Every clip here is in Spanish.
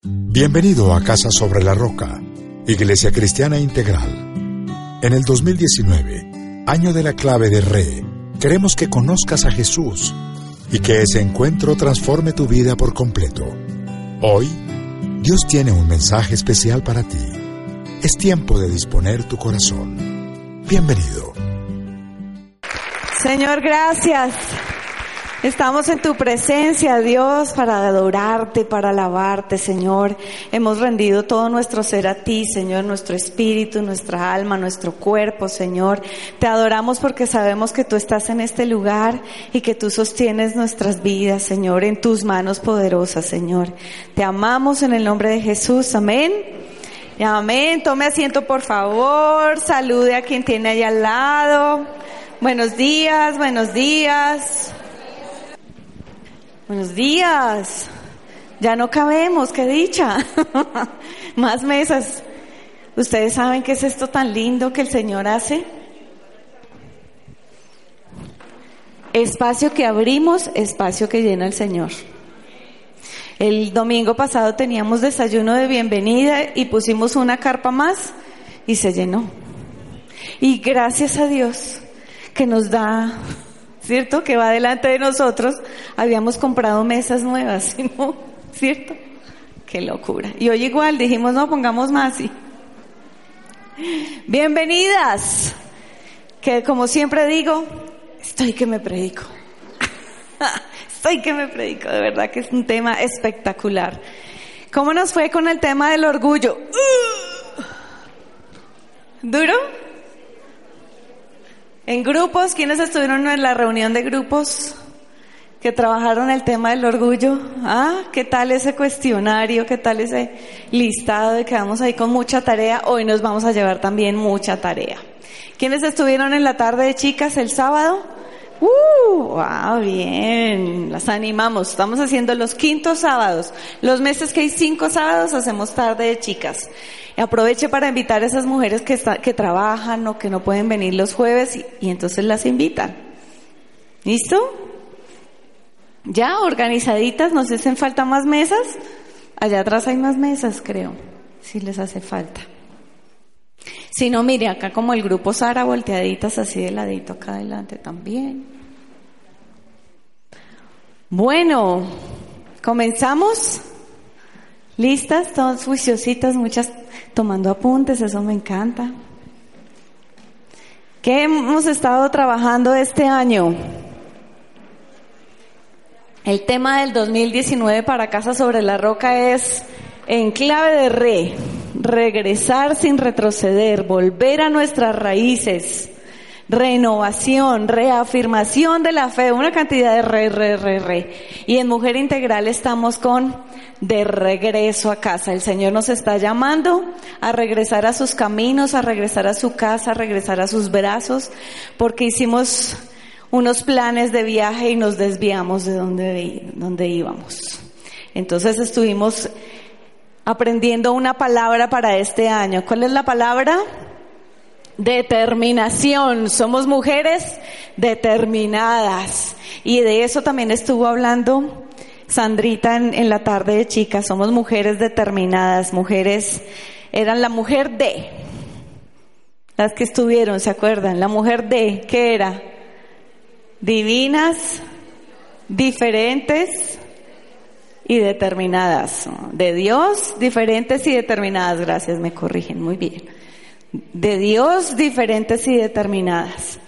Bienvenido a Casa sobre la Roca, Iglesia Cristiana Integral. En el 2019, año de la clave de Re, queremos que conozcas a Jesús y que ese encuentro transforme tu vida por completo. Hoy, Dios tiene un mensaje especial para ti. Es tiempo de disponer tu corazón. Bienvenido. Señor, gracias. Estamos en tu presencia, Dios, para adorarte, para alabarte, Señor. Hemos rendido todo nuestro ser a ti, Señor, nuestro espíritu, nuestra alma, nuestro cuerpo, Señor. Te adoramos porque sabemos que tú estás en este lugar y que tú sostienes nuestras vidas, Señor, en tus manos poderosas, Señor. Te amamos en el nombre de Jesús. Amén. Amén. Tome asiento, por favor. Salude a quien tiene ahí al lado. Buenos días, buenos días. Buenos días. Ya no cabemos, qué dicha. Más mesas. ¿Ustedes saben qué es esto tan lindo que el Señor hace? Espacio que abrimos, espacio que llena el Señor. El domingo pasado teníamos desayuno de bienvenida y pusimos una carpa más y se llenó. Y gracias a Dios que nos da ¿cierto? Que va delante de nosotros, habíamos comprado mesas nuevas. ¿Cierto? Qué locura. Y hoy igual dijimos, no, pongamos más. Y... Bienvenidas. Que como siempre digo, estoy que me predico. estoy que me predico, de verdad que es un tema espectacular. ¿Cómo nos fue con el tema del orgullo? ¿Duro? En grupos, ¿quiénes estuvieron en la reunión de grupos que trabajaron el tema del orgullo? Ah, ¿qué tal ese cuestionario? ¿Qué tal ese listado de que vamos ahí con mucha tarea? Hoy nos vamos a llevar también mucha tarea. ¿Quiénes estuvieron en la tarde de chicas el sábado? ¡Uh! ¡Wow! Bien, las animamos. Estamos haciendo los quintos sábados. Los meses que hay cinco sábados hacemos tarde de chicas. Aproveche para invitar a esas mujeres que, que trabajan o que no pueden venir los jueves y, y entonces las invitan. ¿Listo? Ya, organizaditas, nos hacen falta más mesas. Allá atrás hay más mesas, creo, si les hace falta. Si no, mire, acá como el grupo Sara, volteaditas así de ladito acá adelante también. Bueno, comenzamos. ¿Listas? Todas juiciositas, muchas tomando apuntes, eso me encanta. ¿Qué hemos estado trabajando este año? El tema del 2019 para Casa sobre la Roca es en clave de re, regresar sin retroceder, volver a nuestras raíces, renovación, reafirmación de la fe, una cantidad de re, re, re, re. Y en Mujer Integral estamos con de regreso a casa. El Señor nos está llamando a regresar a sus caminos, a regresar a su casa, a regresar a sus brazos, porque hicimos unos planes de viaje y nos desviamos de donde, donde íbamos. Entonces estuvimos aprendiendo una palabra para este año. ¿Cuál es la palabra? Determinación. Somos mujeres determinadas. Y de eso también estuvo hablando Sandrita en, la tarde de chicas. Somos mujeres determinadas, mujeres, eran la mujer de, las que estuvieron, ¿se acuerdan? La mujer de, ¿qué era? Divinas, diferentes y determinadas. De Dios, diferentes y determinadas. Gracias, me corrigen, muy bien. De Dios, diferentes y determinadas.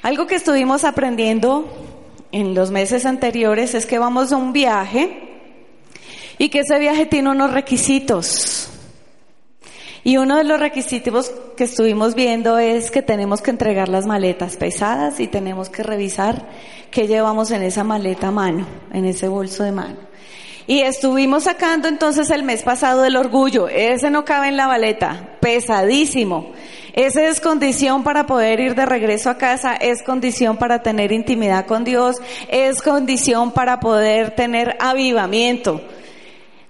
Algo que estuvimos aprendiendo en los meses anteriores es que vamos a un viaje y que ese viaje tiene unos requisitos. Y uno de los requisitos que estuvimos viendo es que tenemos que entregar las maletas pesadas y tenemos que revisar qué llevamos en esa maleta a mano, en ese bolso de mano. Y estuvimos sacando entonces el mes pasado el orgullo. Ese no cabe en la maleta, pesadísimo. Esa es condición para poder ir de regreso a casa, es condición para tener intimidad con Dios, es condición para poder tener avivamiento.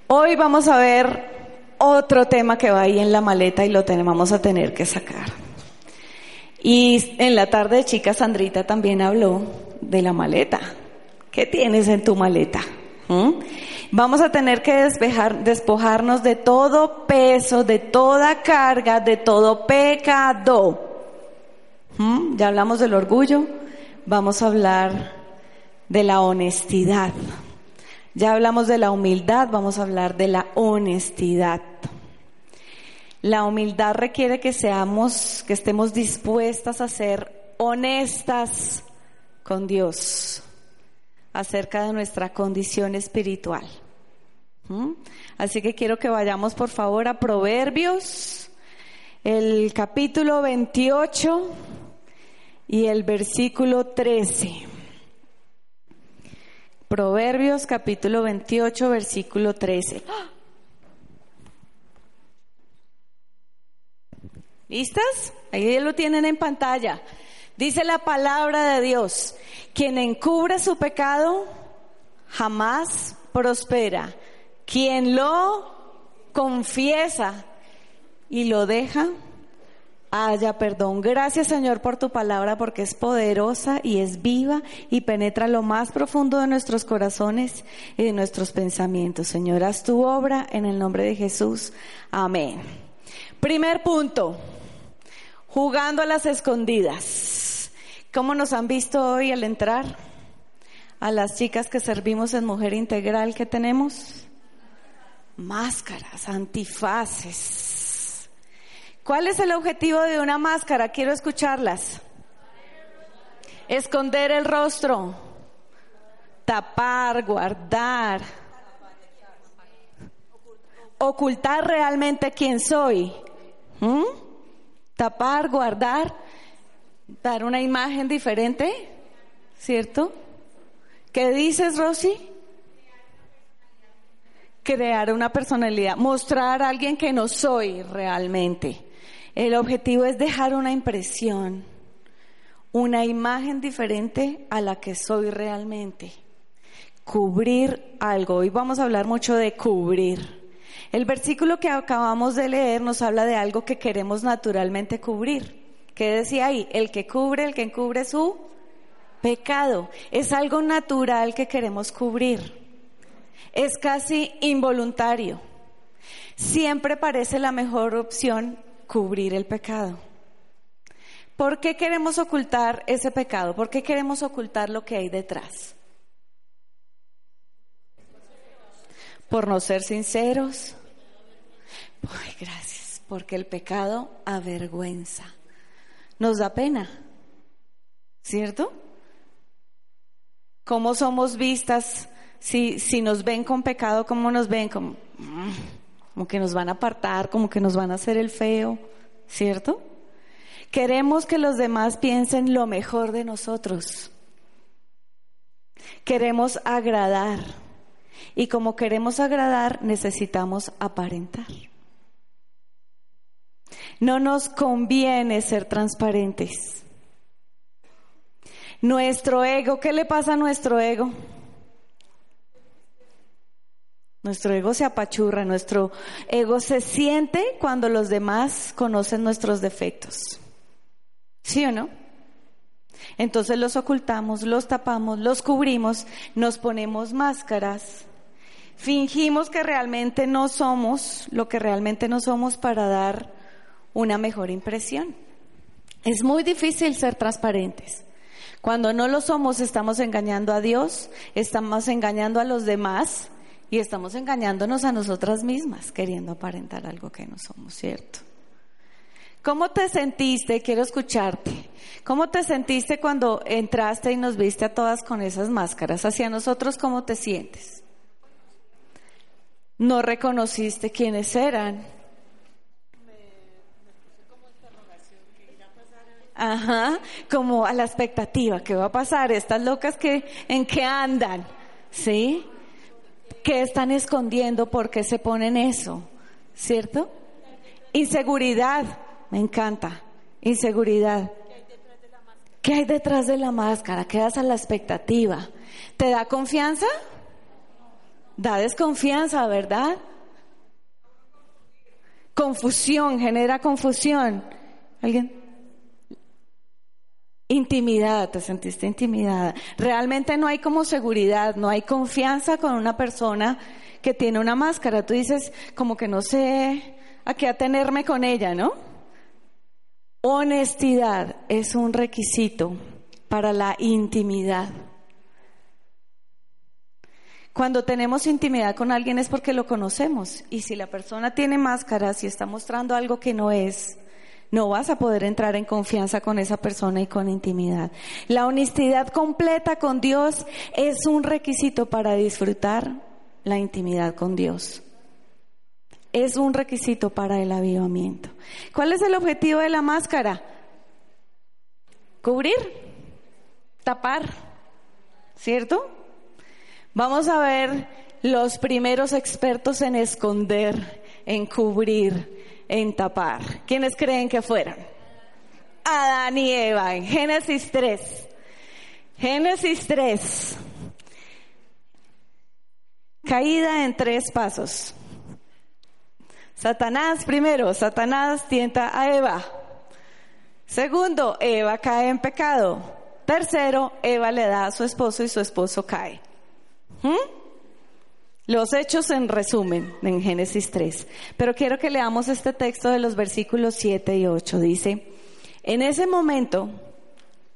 Hoy vamos a ver otro tema que va ahí en la maleta y lo tenemos a tener que sacar. Y en la tarde, chica Sandrita también habló de la maleta. ¿Qué tienes en tu maleta? ¿Mm? Vamos a tener que despojarnos de todo peso, de toda carga, de todo pecado. ¿Mm? Ya hablamos del orgullo, vamos a hablar de la honestidad. Ya hablamos de la humildad, vamos a hablar de la honestidad. La humildad requiere que seamos, que estemos dispuestas a ser honestas con Dios acerca de nuestra condición espiritual. ¿Mm? Así que quiero que vayamos por favor a Proverbios, el capítulo 28 y el versículo 13. Proverbios capítulo 28, versículo 13. ¿Listas? Ahí lo tienen en pantalla. Dice la palabra de Dios, quien encubre su pecado jamás prospera. Quien lo confiesa y lo deja, haya perdón. Gracias Señor por tu palabra porque es poderosa y es viva y penetra lo más profundo de nuestros corazones y de nuestros pensamientos. Señor, haz tu obra en el nombre de Jesús. Amén. Primer punto, jugando a las escondidas. ¿Cómo nos han visto hoy al entrar? A las chicas que servimos en Mujer Integral que tenemos. Máscaras, antifaces. ¿Cuál es el objetivo de una máscara? Quiero escucharlas. Esconder el rostro, tapar, guardar, ocultar realmente quién soy. ¿Mm? Tapar, guardar, dar una imagen diferente, ¿cierto? ¿Qué dices, Rosy? Crear una personalidad, mostrar a alguien que no soy realmente. El objetivo es dejar una impresión, una imagen diferente a la que soy realmente. Cubrir algo. Hoy vamos a hablar mucho de cubrir. El versículo que acabamos de leer nos habla de algo que queremos naturalmente cubrir. ¿Qué decía ahí? El que cubre, el que encubre su pecado. Es algo natural que queremos cubrir. Es casi involuntario. Siempre parece la mejor opción cubrir el pecado. ¿Por qué queremos ocultar ese pecado? ¿Por qué queremos ocultar lo que hay detrás? Por no ser sinceros, Ay, gracias, porque el pecado avergüenza. Nos da pena, ¿cierto? ¿Cómo somos vistas? Si, si nos ven con pecado, ¿cómo nos ven? Como, mm, como que nos van a apartar, como que nos van a hacer el feo, ¿cierto? Queremos que los demás piensen lo mejor de nosotros. Queremos agradar. Y como queremos agradar, necesitamos aparentar. No nos conviene ser transparentes. Nuestro ego, ¿qué le pasa a nuestro ego? Nuestro ego se apachurra, nuestro ego se siente cuando los demás conocen nuestros defectos. ¿Sí o no? Entonces los ocultamos, los tapamos, los cubrimos, nos ponemos máscaras, fingimos que realmente no somos lo que realmente no somos para dar una mejor impresión. Es muy difícil ser transparentes. Cuando no lo somos, estamos engañando a Dios, estamos engañando a los demás y estamos engañándonos a nosotras mismas, queriendo aparentar algo que no somos, ¿cierto? ¿Cómo te sentiste? Quiero escucharte. ¿Cómo te sentiste cuando entraste y nos viste a todas con esas máscaras? Hacia nosotros, ¿cómo te sientes? No reconociste quiénes eran Ajá, como a la expectativa, ¿qué va a pasar? Estas locas que, ¿en qué andan? ¿Sí? ¿Qué están escondiendo? ¿Por qué se ponen eso? ¿Cierto? Inseguridad, me encanta. Inseguridad. ¿Qué hay detrás de la máscara? Quedas a la expectativa. ¿Te da confianza? Da desconfianza, ¿verdad? Confusión, genera confusión. ¿Alguien? Intimidad, te sentiste intimidada. Realmente no hay como seguridad, no hay confianza con una persona que tiene una máscara. Tú dices, como que no sé a qué atenerme con ella, ¿no? Honestidad es un requisito para la intimidad. Cuando tenemos intimidad con alguien es porque lo conocemos. Y si la persona tiene máscaras y está mostrando algo que no es, no vas a poder entrar en confianza con esa persona y con intimidad. La honestidad completa con Dios es un requisito para disfrutar la intimidad con Dios. Es un requisito para el avivamiento. ¿Cuál es el objetivo de la máscara? Cubrir, tapar, ¿cierto? Vamos a ver los primeros expertos en esconder, en cubrir, en tapar. ¿Quiénes creen que fueron? Adán y Eva en Génesis 3. Génesis 3. Caída en tres pasos. Satanás primero, Satanás tienta a Eva. Segundo, Eva cae en pecado. Tercero, Eva le da a su esposo y su esposo cae. ¿Mm? Los hechos en resumen en Génesis 3. Pero quiero que leamos este texto de los versículos 7 y 8. Dice, en ese momento,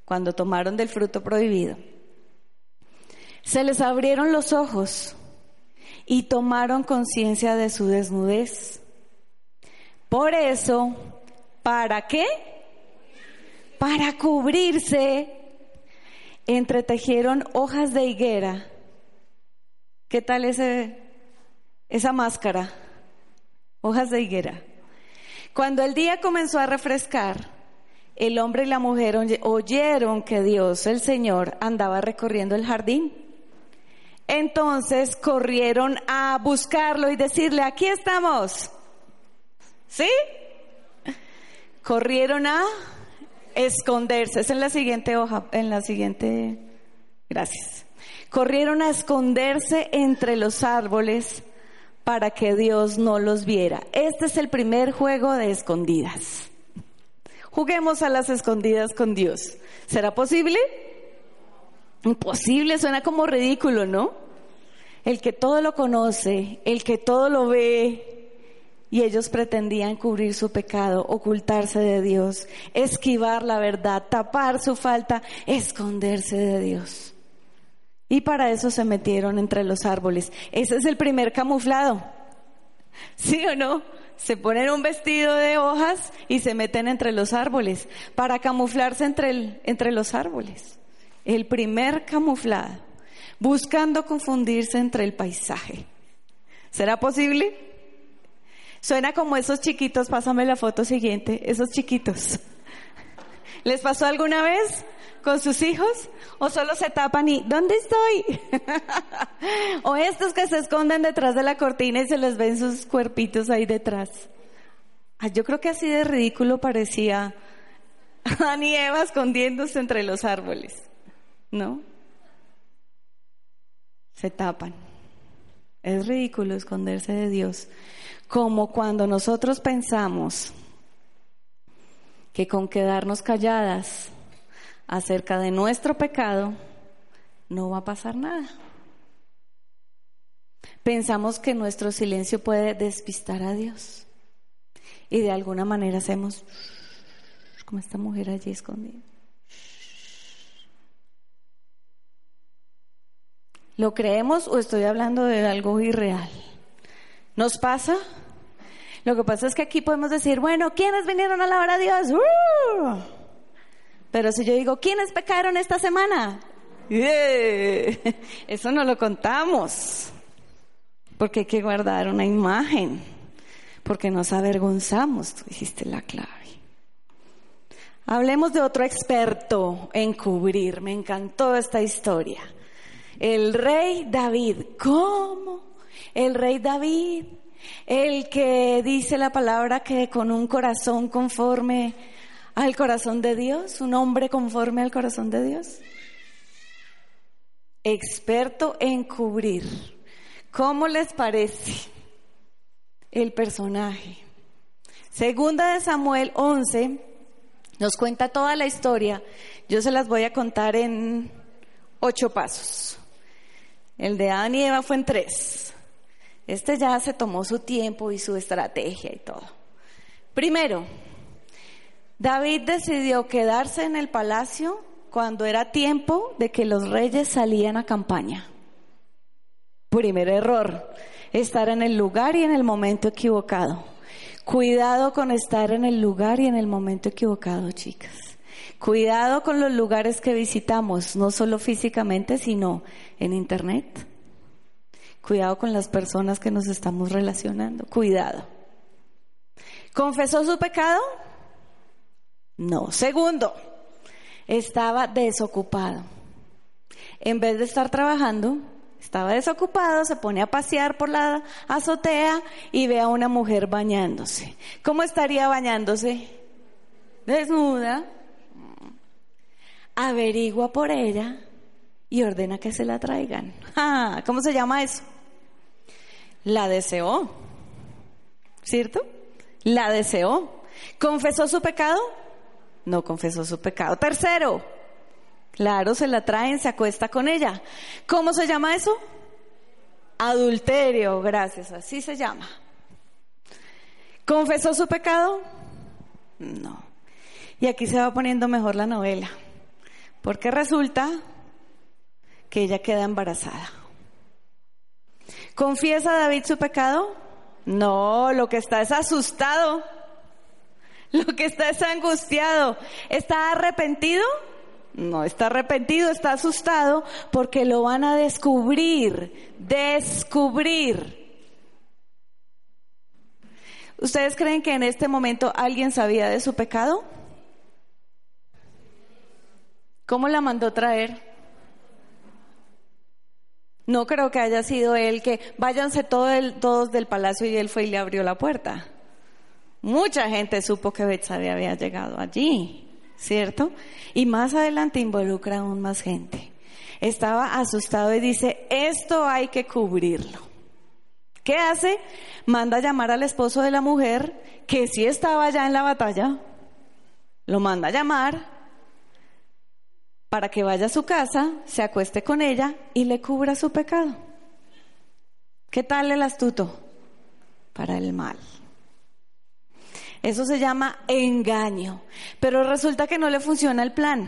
cuando tomaron del fruto prohibido, se les abrieron los ojos y tomaron conciencia de su desnudez. Por eso, ¿para qué? Para cubrirse, entretejieron hojas de higuera ¿Qué tal ese, esa máscara? Hojas de higuera. Cuando el día comenzó a refrescar, el hombre y la mujer oyeron que Dios, el Señor, andaba recorriendo el jardín. Entonces corrieron a buscarlo y decirle, aquí estamos. ¿Sí? Corrieron a esconderse. Es en la siguiente hoja, en la siguiente. Gracias corrieron a esconderse entre los árboles para que Dios no los viera. Este es el primer juego de escondidas. Juguemos a las escondidas con Dios. ¿Será posible? Imposible, suena como ridículo, ¿no? El que todo lo conoce, el que todo lo ve, y ellos pretendían cubrir su pecado, ocultarse de Dios, esquivar la verdad, tapar su falta, esconderse de Dios. Y para eso se metieron entre los árboles. Ese es el primer camuflado. ¿Sí o no? Se ponen un vestido de hojas y se meten entre los árboles para camuflarse entre, entre los árboles. El primer camuflado, buscando confundirse entre el paisaje. ¿Será posible? Suena como esos chiquitos, pásame la foto siguiente, esos chiquitos. ¿Les pasó alguna vez? Con sus hijos? ¿O solo se tapan y ¿dónde estoy? o estos que se esconden detrás de la cortina y se les ven sus cuerpitos ahí detrás. Ah, yo creo que así de ridículo parecía Adán y Eva escondiéndose entre los árboles. ¿No? Se tapan. Es ridículo esconderse de Dios. Como cuando nosotros pensamos que con quedarnos calladas acerca de nuestro pecado, no va a pasar nada. Pensamos que nuestro silencio puede despistar a Dios. Y de alguna manera hacemos como esta mujer allí escondida. ¿Lo creemos o estoy hablando de algo irreal? ¿Nos pasa? Lo que pasa es que aquí podemos decir, bueno, ¿quiénes vinieron a alabar a Dios? ¡Uh! Pero si yo digo, ¿quiénes pecaron esta semana? Eso no lo contamos. Porque hay que guardar una imagen. Porque nos avergonzamos. Tú dijiste la clave. Hablemos de otro experto en cubrir. Me encantó esta historia. El rey David. ¿Cómo? El rey David. El que dice la palabra que con un corazón conforme al corazón de Dios, un hombre conforme al corazón de Dios. Experto en cubrir. ¿Cómo les parece el personaje? Segunda de Samuel 11, Nos cuenta toda la historia. Yo se las voy a contar en ocho pasos. El de Adán y Eva fue en tres. Este ya se tomó su tiempo y su estrategia y todo. Primero, David decidió quedarse en el palacio cuando era tiempo de que los reyes salían a campaña. Primer error, estar en el lugar y en el momento equivocado. Cuidado con estar en el lugar y en el momento equivocado, chicas. Cuidado con los lugares que visitamos, no solo físicamente, sino en Internet. Cuidado con las personas que nos estamos relacionando. Cuidado. ¿Confesó su pecado? No. Segundo, estaba desocupado. En vez de estar trabajando, estaba desocupado, se pone a pasear por la azotea y ve a una mujer bañándose. ¿Cómo estaría bañándose? Desnuda. Averigua por ella y ordena que se la traigan. ¿Cómo se llama eso? La deseó. ¿Cierto? La deseó. ¿Confesó su pecado? No confesó su pecado. Tercero, claro, se la traen, se acuesta con ella. ¿Cómo se llama eso? Adulterio, gracias, así se llama. ¿Confesó su pecado? No. Y aquí se va poniendo mejor la novela, porque resulta que ella queda embarazada. ¿Confiesa David su pecado? No, lo que está es asustado. Lo que está es angustiado. ¿Está arrepentido? No está arrepentido, está asustado porque lo van a descubrir, descubrir. ¿Ustedes creen que en este momento alguien sabía de su pecado? ¿Cómo la mandó traer? No creo que haya sido él que váyanse todos del palacio y él fue y le abrió la puerta. Mucha gente supo que Betsabé había llegado allí, ¿cierto? Y más adelante involucra aún más gente. Estaba asustado y dice, esto hay que cubrirlo. ¿Qué hace? Manda a llamar al esposo de la mujer, que sí estaba ya en la batalla, lo manda a llamar para que vaya a su casa, se acueste con ella y le cubra su pecado. ¿Qué tal el astuto? Para el mal. Eso se llama engaño. Pero resulta que no le funciona el plan.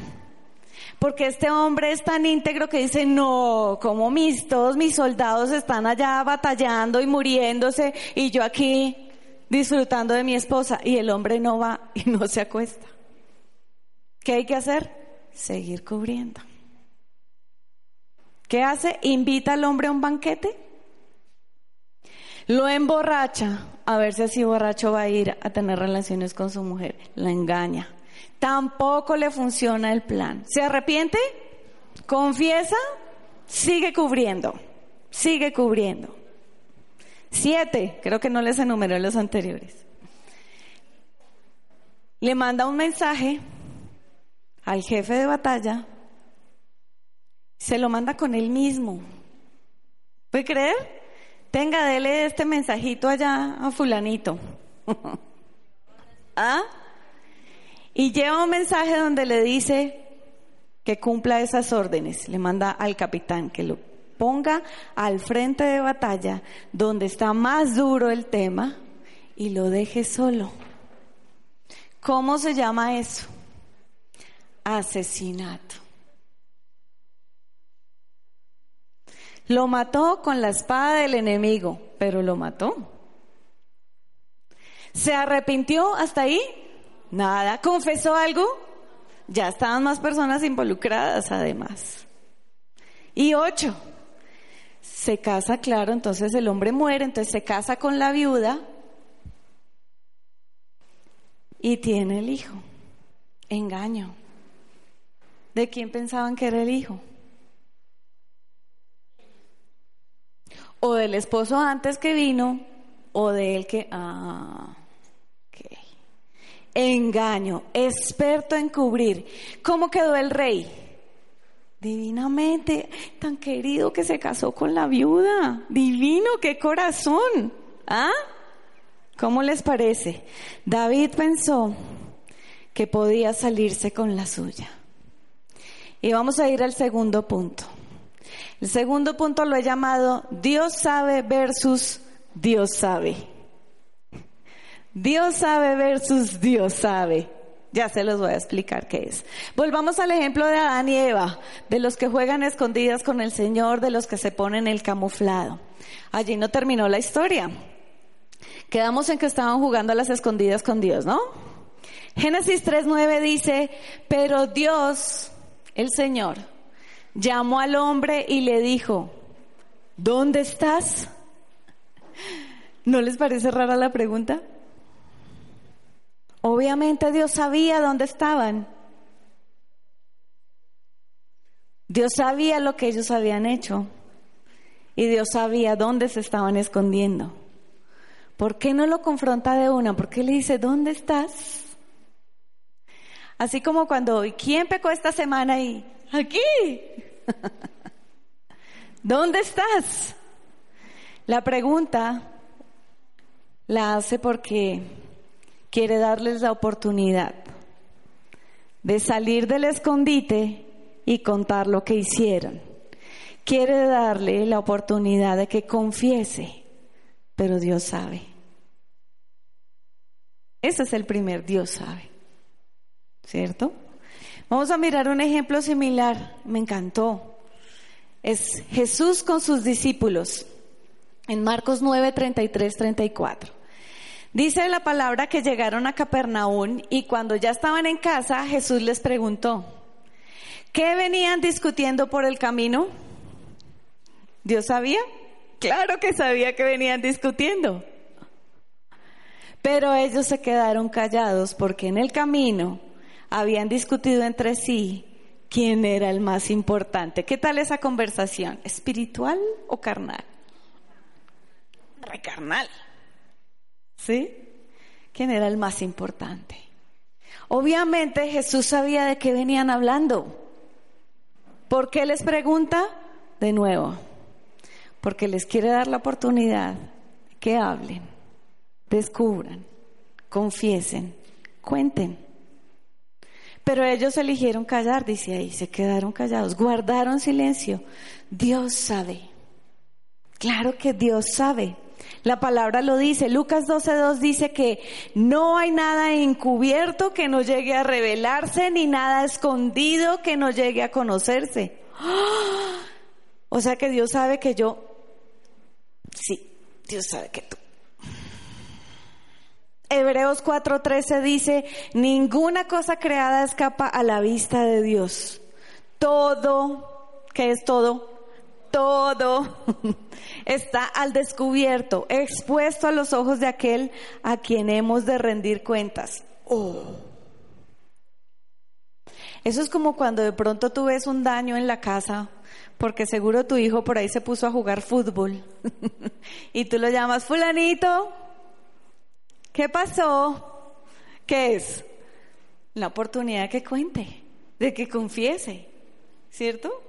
Porque este hombre es tan íntegro que dice, no, como mis, todos mis soldados están allá batallando y muriéndose y yo aquí disfrutando de mi esposa y el hombre no va y no se acuesta. ¿Qué hay que hacer? Seguir cubriendo. ¿Qué hace? Invita al hombre a un banquete lo emborracha, a ver si así borracho va a ir a tener relaciones con su mujer. La engaña. Tampoco le funciona el plan. ¿Se arrepiente? ¿Confiesa? Sigue cubriendo. Sigue cubriendo. Siete, creo que no les enumeré los anteriores. Le manda un mensaje al jefe de batalla. Se lo manda con él mismo. ¿Puede creer? Tenga, dele este mensajito allá a fulanito. ¿Ah? Y lleva un mensaje donde le dice que cumpla esas órdenes. Le manda al capitán que lo ponga al frente de batalla donde está más duro el tema y lo deje solo. ¿Cómo se llama eso? Asesinato. Lo mató con la espada del enemigo, pero lo mató. ¿Se arrepintió hasta ahí? Nada. ¿Confesó algo? Ya estaban más personas involucradas además. Y ocho. Se casa, claro, entonces el hombre muere, entonces se casa con la viuda y tiene el hijo. Engaño. ¿De quién pensaban que era el hijo? O del esposo antes que vino, o del que... Ah. Engaño, experto en cubrir. ¿Cómo quedó el rey? Divinamente, tan querido que se casó con la viuda. Divino, qué corazón. ¿Ah? ¿Cómo les parece? David pensó que podía salirse con la suya. Y vamos a ir al segundo punto. El segundo punto lo he llamado Dios sabe versus Dios sabe. Dios sabe versus Dios sabe. Ya se los voy a explicar qué es. Volvamos al ejemplo de Adán y Eva, de los que juegan escondidas con el Señor, de los que se ponen el camuflado. Allí no terminó la historia. Quedamos en que estaban jugando a las escondidas con Dios, ¿no? Génesis 3.9 dice, pero Dios, el Señor, llamó al hombre y le dijo, ¿dónde estás? ¿No les parece rara la pregunta? Obviamente Dios sabía dónde estaban. Dios sabía lo que ellos habían hecho y Dios sabía dónde se estaban escondiendo. ¿Por qué no lo confronta de una? ¿Por qué le dice, ¿dónde estás? Así como cuando, ¿quién pecó esta semana? Y aquí. ¿Dónde estás? La pregunta la hace porque quiere darles la oportunidad de salir del escondite y contar lo que hicieron. Quiere darle la oportunidad de que confiese, pero Dios sabe. Ese es el primer, Dios sabe. ¿Cierto? Vamos a mirar un ejemplo similar, me encantó. Es Jesús con sus discípulos en Marcos 9, 33, 34. Dice la palabra que llegaron a Capernaum y cuando ya estaban en casa, Jesús les preguntó, ¿qué venían discutiendo por el camino? ¿Dios sabía? Claro que sabía que venían discutiendo. Pero ellos se quedaron callados porque en el camino habían discutido entre sí quién era el más importante. ¿Qué tal esa conversación? ¿Espiritual o carnal? Recarnal. ¿Sí? ¿Quién era el más importante? Obviamente Jesús sabía de qué venían hablando. ¿Por qué les pregunta? De nuevo, porque les quiere dar la oportunidad que hablen, descubran, confiesen, cuenten. Pero ellos eligieron callar, dice ahí, se quedaron callados, guardaron silencio. Dios sabe. Claro que Dios sabe. La palabra lo dice. Lucas 12.2 dice que no hay nada encubierto que no llegue a revelarse, ni nada escondido que no llegue a conocerse. O sea que Dios sabe que yo, sí, Dios sabe que tú. Hebreos 4:13 dice, ninguna cosa creada escapa a la vista de Dios. Todo, ¿qué es todo? todo está al descubierto, expuesto a los ojos de aquel a quien hemos de rendir cuentas. Oh. Eso es como cuando de pronto tú ves un daño en la casa, porque seguro tu hijo por ahí se puso a jugar fútbol y tú lo llamas fulanito. ¿Qué pasó? ¿Qué es? La oportunidad que cuente, de que confiese, ¿cierto?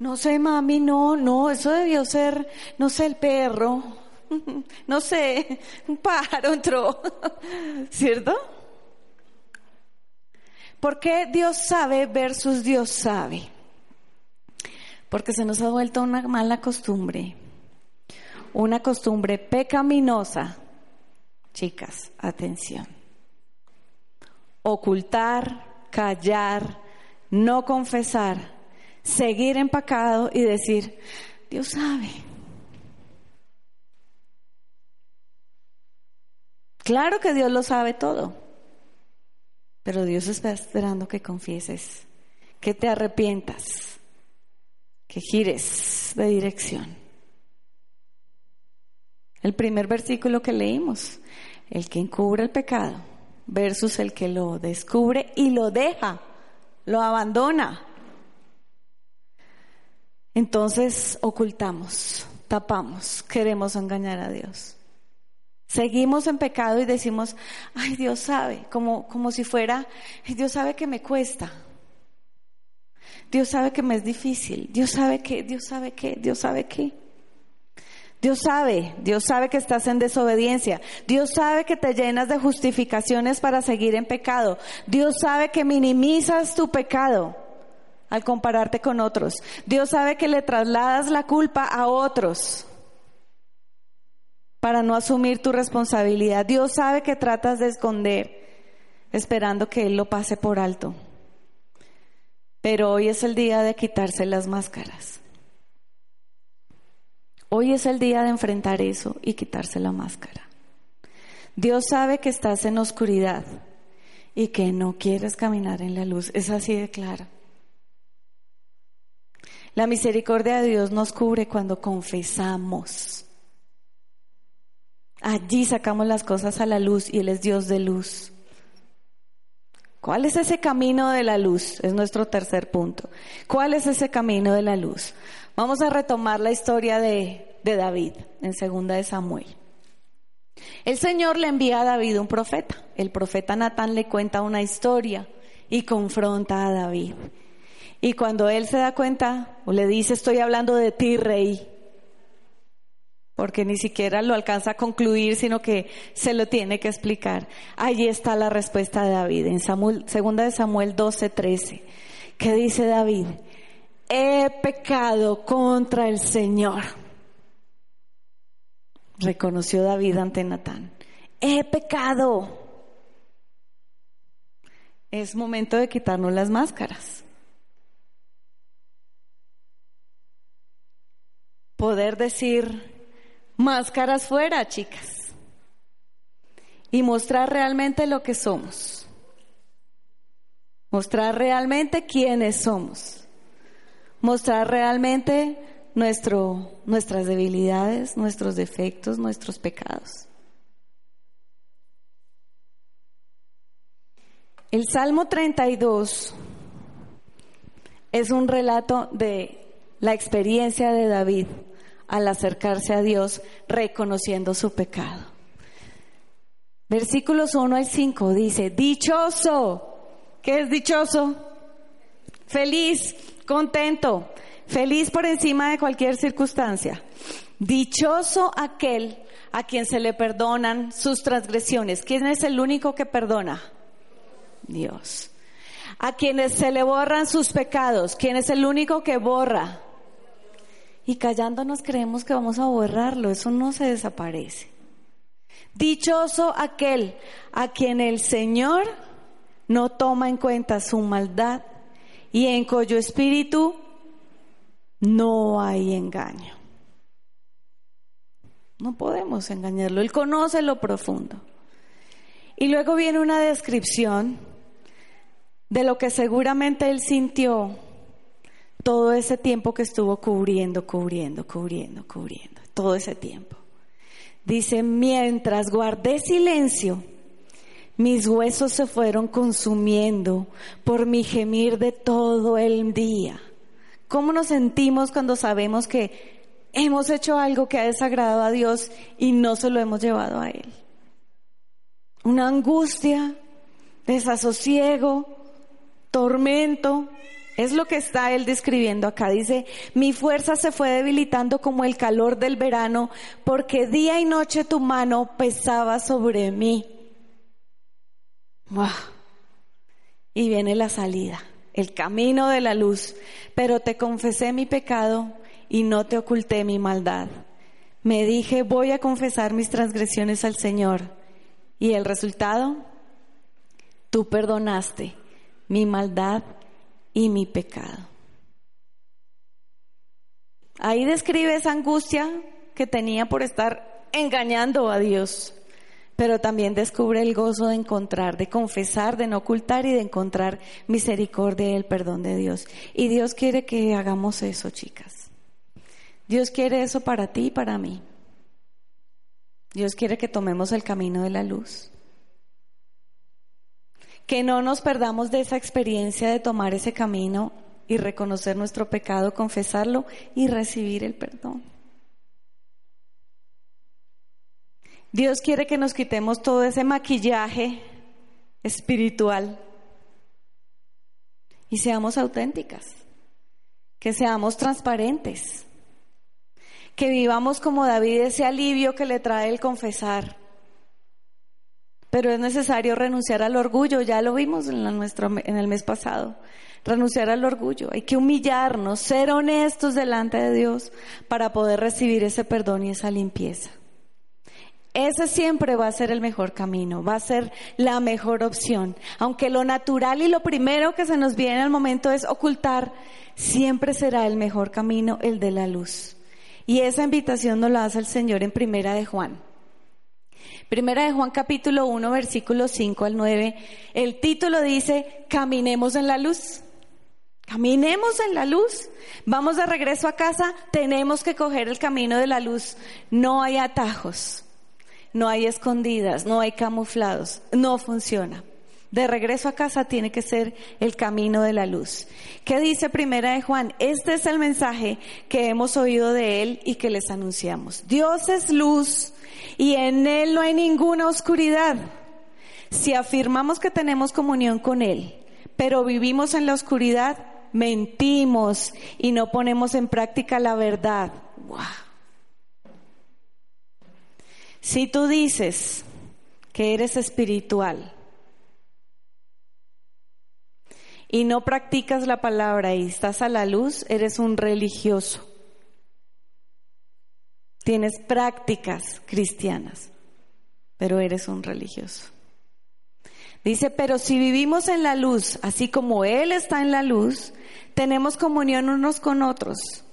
No sé, mami, no, no, eso debió ser, no sé, el perro, no sé, un pájaro entró, ¿cierto? ¿Por qué Dios sabe versus Dios sabe? Porque se nos ha vuelto una mala costumbre, una costumbre pecaminosa. Chicas, atención. Ocultar, callar, no confesar seguir empacado y decir, Dios sabe. Claro que Dios lo sabe todo, pero Dios está esperando que confieses, que te arrepientas, que gires de dirección. El primer versículo que leímos, el que encubre el pecado versus el que lo descubre y lo deja, lo abandona. Entonces ocultamos, tapamos, queremos engañar a Dios. Seguimos en pecado y decimos, ay Dios sabe, como, como si fuera, Dios sabe que me cuesta. Dios sabe que me es difícil. Dios sabe que, Dios sabe que, Dios sabe que. Dios sabe, Dios sabe que estás en desobediencia. Dios sabe que te llenas de justificaciones para seguir en pecado. Dios sabe que minimizas tu pecado al compararte con otros. Dios sabe que le trasladas la culpa a otros para no asumir tu responsabilidad. Dios sabe que tratas de esconder esperando que Él lo pase por alto. Pero hoy es el día de quitarse las máscaras. Hoy es el día de enfrentar eso y quitarse la máscara. Dios sabe que estás en oscuridad y que no quieres caminar en la luz. Es así de claro. La misericordia de Dios nos cubre cuando confesamos. Allí sacamos las cosas a la luz y Él es Dios de luz. ¿Cuál es ese camino de la luz? Es nuestro tercer punto. ¿Cuál es ese camino de la luz? Vamos a retomar la historia de, David en segunda de Samuel. El Señor le envía a David un profeta. El profeta Natán le cuenta una historia y confronta a David. Y cuando él se da cuenta, o le dice, estoy hablando de ti, rey, porque ni siquiera lo alcanza a concluir, sino que se lo tiene que explicar. Allí está la respuesta de David, en Samuel, segunda de Samuel 12, 13. ¿Qué dice David? he pecado contra el Señor. Reconoció David ante Natán. He pecado. Es momento de quitarnos las máscaras. Poder decir, máscaras fuera, chicas. Y mostrar realmente lo que somos. Mostrar realmente quiénes somos mostrar realmente nuestro, nuestras debilidades, nuestros defectos, nuestros pecados. El Salmo 32 es un relato de la experiencia de David al acercarse a Dios reconociendo su pecado. Versículos 1 al 5 dice, dichoso, ¿qué es dichoso? Feliz, contento, feliz por encima de cualquier circunstancia. Dichoso aquel a quien se le perdonan sus transgresiones. ¿Quién es el único que perdona? Dios. A quienes se le borran sus pecados. ¿Quién es el único que borra? Y callándonos creemos que vamos a borrarlo. Eso no se desaparece. Dichoso aquel a quien el Señor no toma en cuenta su maldad y en cuyo espíritu no hay engaño. No podemos engañarlo, Él conoce lo profundo. Y luego viene una descripción de lo que seguramente Él sintió todo ese tiempo que estuvo cubriendo, cubriendo, cubriendo, cubriendo, todo ese tiempo. Dice, mientras guardé silencio, mis huesos se fueron consumiendo por mi gemir de todo el día. ¿Cómo nos sentimos cuando sabemos que hemos hecho algo que ha desagradado a Dios y no se lo hemos llevado a Él? Una angustia, desasosiego, tormento. Es lo que está Él describiendo acá. Dice, mi fuerza se fue debilitando como el calor del verano porque día y noche tu mano pesaba sobre mí. Y viene la salida, el camino de la luz. Pero te confesé mi pecado y no te oculté mi maldad. Me dije, voy a confesar mis transgresiones al Señor. Y el resultado, tú perdonaste mi maldad y mi pecado. Ahí describe esa angustia que tenía por estar engañando a Dios pero también descubre el gozo de encontrar, de confesar, de no ocultar y de encontrar misericordia y el perdón de Dios. Y Dios quiere que hagamos eso, chicas. Dios quiere eso para ti y para mí. Dios quiere que tomemos el camino de la luz. Que no nos perdamos de esa experiencia de tomar ese camino y reconocer nuestro pecado, confesarlo y recibir el perdón. Dios quiere que nos quitemos todo ese maquillaje espiritual y seamos auténticas, que seamos transparentes, Que vivamos como David ese alivio que le trae el confesar. Pero es necesario renunciar al orgullo, ya lo vimos en, nuestro, en el mes pasado. Renunciar al orgullo, hay que humillarnos, ser honestos delante de Dios para poder recibir ese perdón y esa limpieza. Ese siempre va a ser el mejor camino, va a ser la mejor opción. Aunque lo natural y lo primero que se nos viene al momento es ocultar, siempre será el mejor camino el de la luz. Y esa invitación nos la hace el Señor en Primera de Juan. Primera de Juan capítulo 1 versículo 5 al 9. El título dice, caminemos en la luz. Caminemos en la luz. Vamos de regreso a casa, tenemos que coger el camino de la luz. No hay atajos, no hay escondidas, no hay camuflados. No funciona. De regreso a casa tiene que ser el camino de la luz. ¿Qué dice Primera de Juan? Este es el mensaje que hemos oído de él y que les anunciamos. Dios es luz y en él no hay ninguna oscuridad. Si afirmamos que tenemos comunión con él, pero vivimos en la oscuridad, mentimos y no ponemos en práctica la verdad. Si tú dices que eres espiritual, y no practicas la palabra y estás a la luz, eres un religioso. Tienes prácticas cristianas, pero eres un religioso. Dice, pero si vivimos en la luz, así como Él está en la luz, tenemos comunión unos con otros.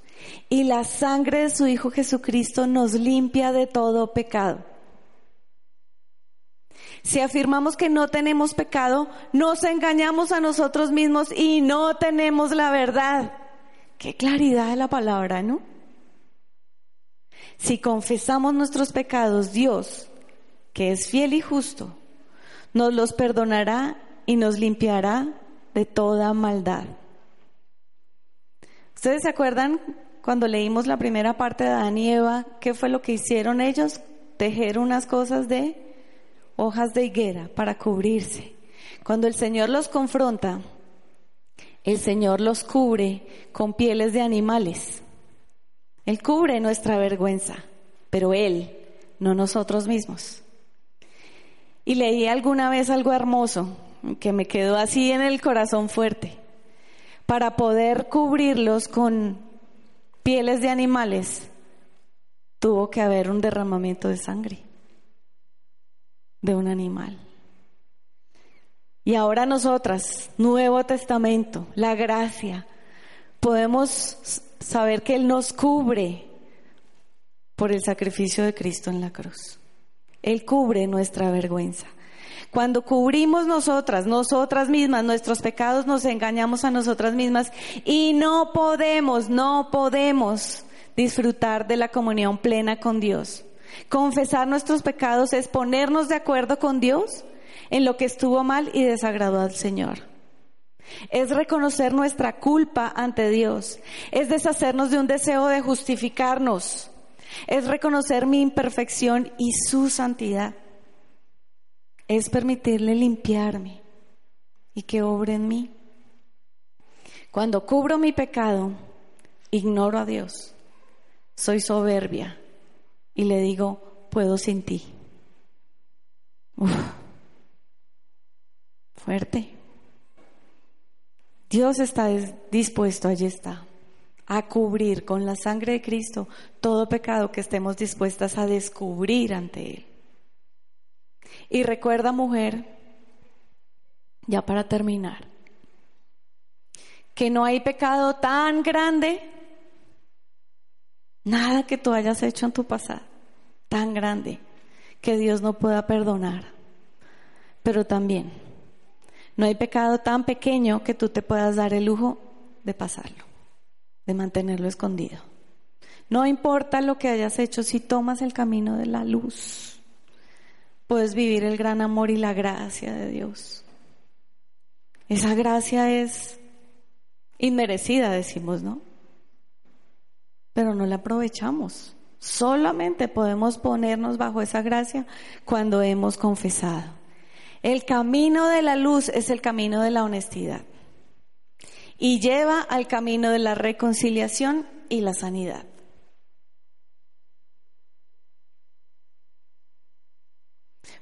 Y la sangre de su Hijo Jesucristo nos limpia de todo pecado. Si afirmamos que no tenemos pecado, nos engañamos a nosotros mismos y no tenemos la verdad. Qué claridad de la palabra, ¿no? Si confesamos nuestros pecados, Dios, que es fiel y justo, nos los perdonará y nos limpiará de toda maldad. ¿Ustedes se acuerdan cuando leímos la primera parte de Adán y Eva? ¿Qué fue lo que hicieron ellos? Tejer unas cosas de hojas de higuera para cubrirse. Cuando el Señor los confronta, el Señor los cubre con pieles de animales. Él cubre nuestra vergüenza, pero Él, no nosotros mismos. Y leí alguna vez algo hermoso que me quedó así en el corazón fuerte. Para poder cubrirlos con pieles de animales, tuvo que haber un derramamiento de sangre de un animal. Y ahora nosotras, Nuevo Testamento, la gracia, podemos saber que Él nos cubre por el sacrificio de Cristo en la cruz. Él cubre nuestra vergüenza. Cuando cubrimos nosotras, nosotras mismas, nuestros pecados, nos engañamos a nosotras mismas y no podemos, no podemos disfrutar de la comunión plena con Dios. Confesar nuestros pecados es ponernos de acuerdo con Dios en lo que estuvo mal y desagradó al Señor. Es reconocer nuestra culpa ante Dios. Es deshacernos de un deseo de justificarnos. Es reconocer mi imperfección y su santidad. Es permitirle limpiarme y que obre en mí. Cuando cubro mi pecado, ignoro a Dios. Soy soberbia y le digo, puedo sin ti. fuerte. Dios está dispuesto, allí está, a cubrir con la sangre de Cristo todo pecado que estemos dispuestas a descubrir ante Él. Y recuerda, mujer, ya para terminar, que no hay pecado tan grande Nada que tú hayas hecho en tu pasado tan grande que Dios no pueda perdonar. Pero también no hay pecado tan pequeño que tú te puedas dar el lujo de pasarlo, de mantenerlo escondido. No importa lo que hayas hecho si tomas el camino de la luz. Puedes vivir el gran amor y la gracia de Dios. Esa gracia es inmerecida, decimos, ¿no? pero no la aprovechamos. Solamente podemos ponernos bajo esa gracia cuando hemos confesado. El camino de la luz es el camino de la honestidad y lleva al camino de la reconciliación y la sanidad.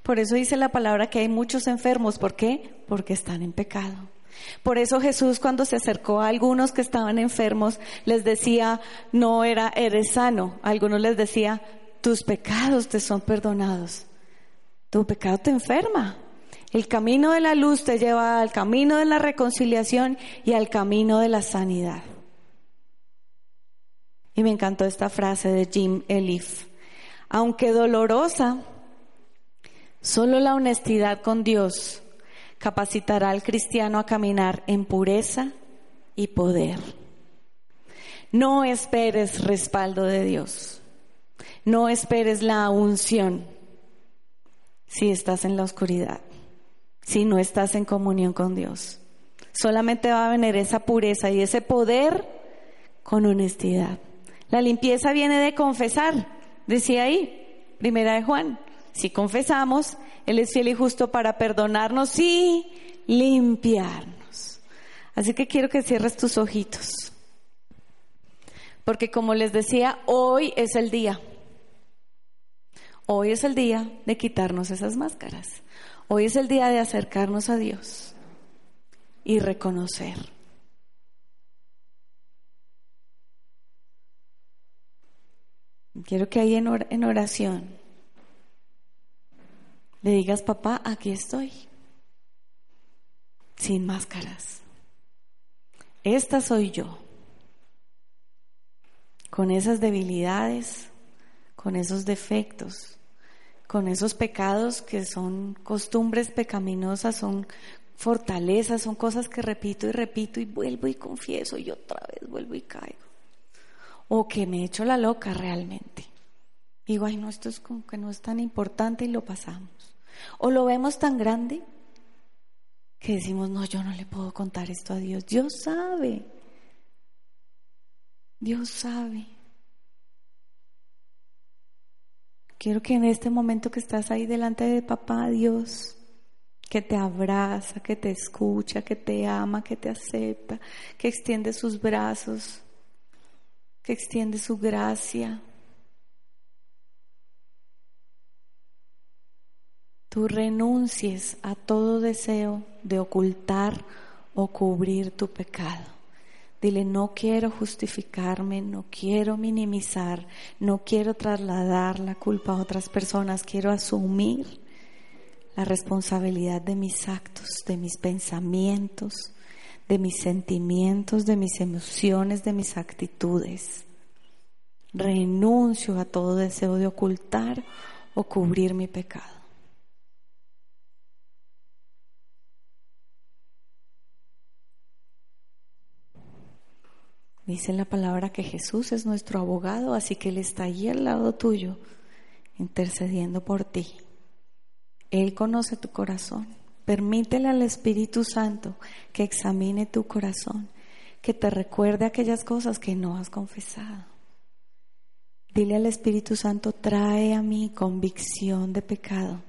Por eso dice la palabra que hay muchos enfermos. ¿Por qué? Porque están en pecado. Por eso Jesús cuando se acercó a algunos que estaban enfermos les decía, no era, eres sano. Algunos les decía, tus pecados te son perdonados. Tu pecado te enferma. El camino de la luz te lleva al camino de la reconciliación y al camino de la sanidad. Y me encantó esta frase de Jim Elif. Aunque dolorosa, solo la honestidad con Dios capacitará al cristiano a caminar en pureza y poder. No esperes respaldo de Dios. No esperes la unción si estás en la oscuridad si no estás en comunión con Dios. Solamente va a venir esa pureza y ese poder con honestidad. La limpieza viene de confesar, decía ahí, primera de Juan. Si confesamos, Él es fiel y justo para perdonarnos y limpiarnos. Así que quiero que cierres tus ojitos. Porque como les decía, hoy es el día. Hoy es el día de quitarnos esas máscaras. Hoy es el día de acercarnos a Dios y reconocer. Quiero que ahí en oración le digas, papá, aquí estoy, sin máscaras. Esta soy yo, con esas debilidades, con esos defectos, con esos pecados que son costumbres pecaminosas, son fortalezas, son cosas que repito y repito y vuelvo y confieso y otra vez vuelvo y caigo. O que me echo la loca realmente. Digo, ay, no, esto es como que no es tan importante y lo pasamos. O lo vemos tan grande que decimos, no, yo no le puedo contar esto a Dios. Dios sabe. Dios sabe. Quiero que en este momento que estás ahí delante de papá Dios, que te abraza, que te escucha, que te ama, que te acepta, que extiende sus brazos, que extiende su gracia. Tú renuncies a todo deseo de ocultar o cubrir tu pecado. Dile, no quiero justificarme, no quiero minimizar, no quiero trasladar la culpa a otras personas, quiero asumir la responsabilidad de mis actos, de mis pensamientos, de mis sentimientos, de mis emociones, de mis actitudes. Renuncio a todo deseo de ocultar o cubrir mi pecado. Dice la palabra que Jesús es nuestro abogado, así que Él está allí al lado tuyo, intercediendo por ti. Él conoce tu corazón. Permítele al Espíritu Santo que examine tu corazón, que te recuerde aquellas cosas que no has confesado. Dile al Espíritu Santo, trae a mí convicción de pecado.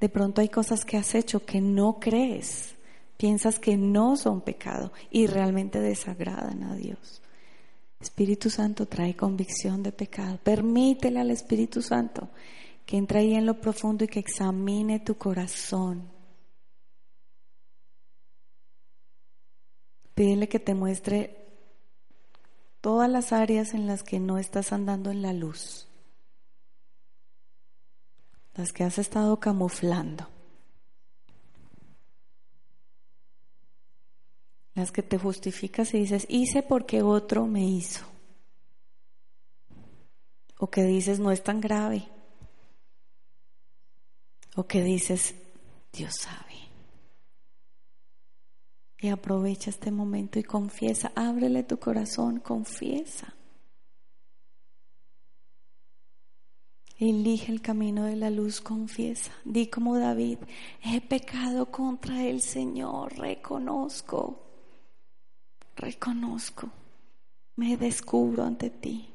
De pronto hay cosas que has hecho que no crees piensas que no son pecado y realmente desagradan a Dios. Espíritu Santo trae convicción de pecado. Permítele al Espíritu Santo que entre ahí en lo profundo y que examine tu corazón. Pídele que te muestre todas las áreas en las que no estás andando en la luz, las que has estado camuflando. Las que te justificas y dices, hice porque otro me hizo. O que dices, no es tan grave. O que dices, Dios sabe. Y aprovecha este momento y confiesa, ábrele tu corazón, confiesa. Elige el camino de la luz, confiesa. Di como David, he pecado contra el Señor, reconozco reconozco, me descubro ante ti.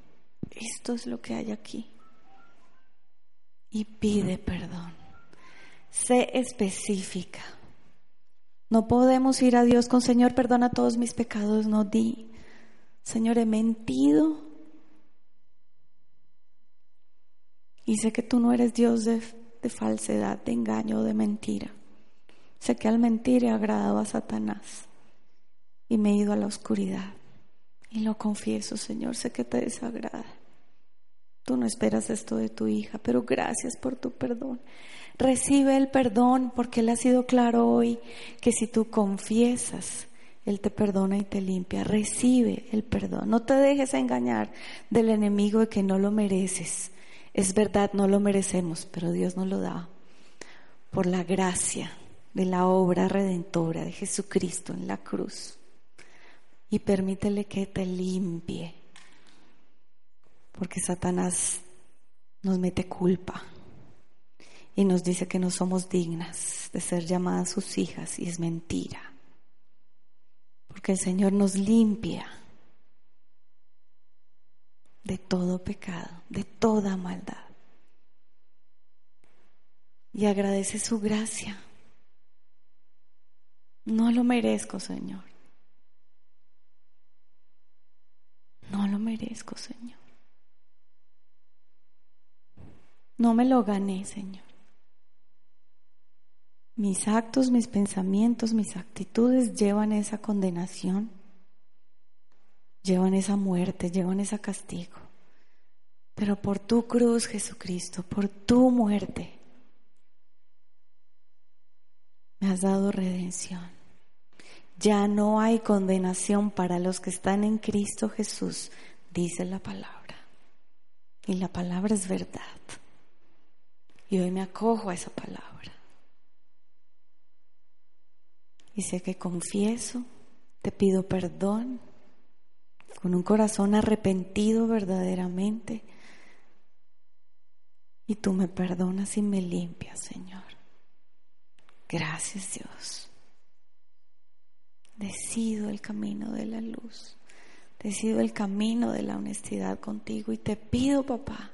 Esto es lo que hay aquí. Y pide perdón. Sé específica. No podemos ir a Dios con Señor, perdona todos mis pecados. No di, Señor, he mentido. Y sé que tú no eres Dios de, de falsedad, de engaño, de mentira. Sé que al mentir he agradado a Satanás y me he ido a la oscuridad. Y lo confieso, Señor, sé que te desagrada. Tú no esperas esto de tu hija, pero gracias por tu perdón. Recibe el perdón porque Él ha sido claro hoy que si tú confiesas, Él te perdona y te limpia. Recibe el perdón. No te dejes engañar del enemigo de que no lo mereces. Es verdad, no lo merecemos, pero Dios nos lo da por la gracia de la obra redentora de Jesucristo en la cruz. Y permítele que te limpie, porque Satanás nos mete culpa y nos dice que no somos dignas de ser llamadas sus hijas y es mentira. Porque el Señor nos limpia de todo pecado, de toda maldad. Y agradece su gracia. No lo merezco, Señor. No lo merezco, Señor. No me lo gané, Señor. Mis actos, mis pensamientos, mis actitudes llevan esa condenación, llevan esa muerte, llevan ese castigo. Pero por tu cruz, Jesucristo, por tu muerte, me has dado redención. Ya no hay condenación para los que están en Cristo Jesús, dice la palabra. Y la palabra es verdad. Y hoy me acojo a esa palabra. Y sé que confieso, te pido perdón con un corazón arrepentido verdaderamente. Y tú me perdonas y me limpias, Señor. Gracias Dios. Decido el camino de la luz. Decido el camino de la honestidad contigo y te pido, papá,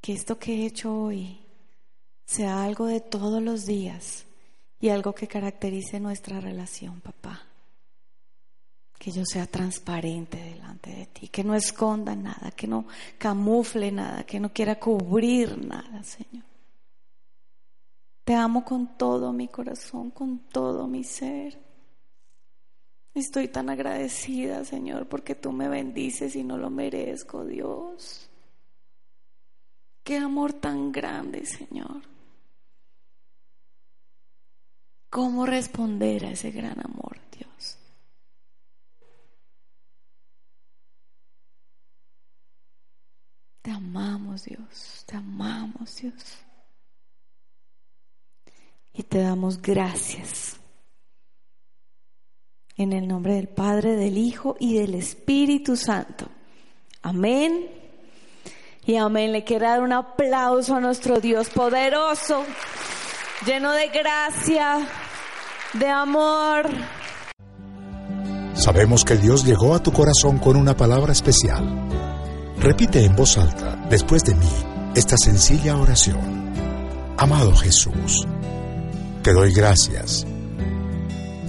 que esto que he hecho hoy sea algo de todos los días y algo que caracterice nuestra relación, papá. Que yo sea transparente delante de ti, que no esconda nada, que no camufle nada, que no quiera cubrir nada, Señor. Te amo con todo mi corazón, con todo mi ser. Estoy tan agradecida, Señor, porque tú me bendices y no lo merezco, Dios. Qué amor tan grande, Señor. ¿Cómo responder a ese gran amor, Dios? Te amamos, Dios. Te amamos, Dios. Y te damos gracias. En el nombre del Padre, del Hijo y del Espíritu Santo. Amén. Y amén. Le quiero dar un aplauso a nuestro Dios poderoso, lleno de gracia, de amor. Sabemos que Dios llegó a tu corazón con una palabra especial. Repite en voz alta, después de mí, esta sencilla oración. Amado Jesús, te doy gracias.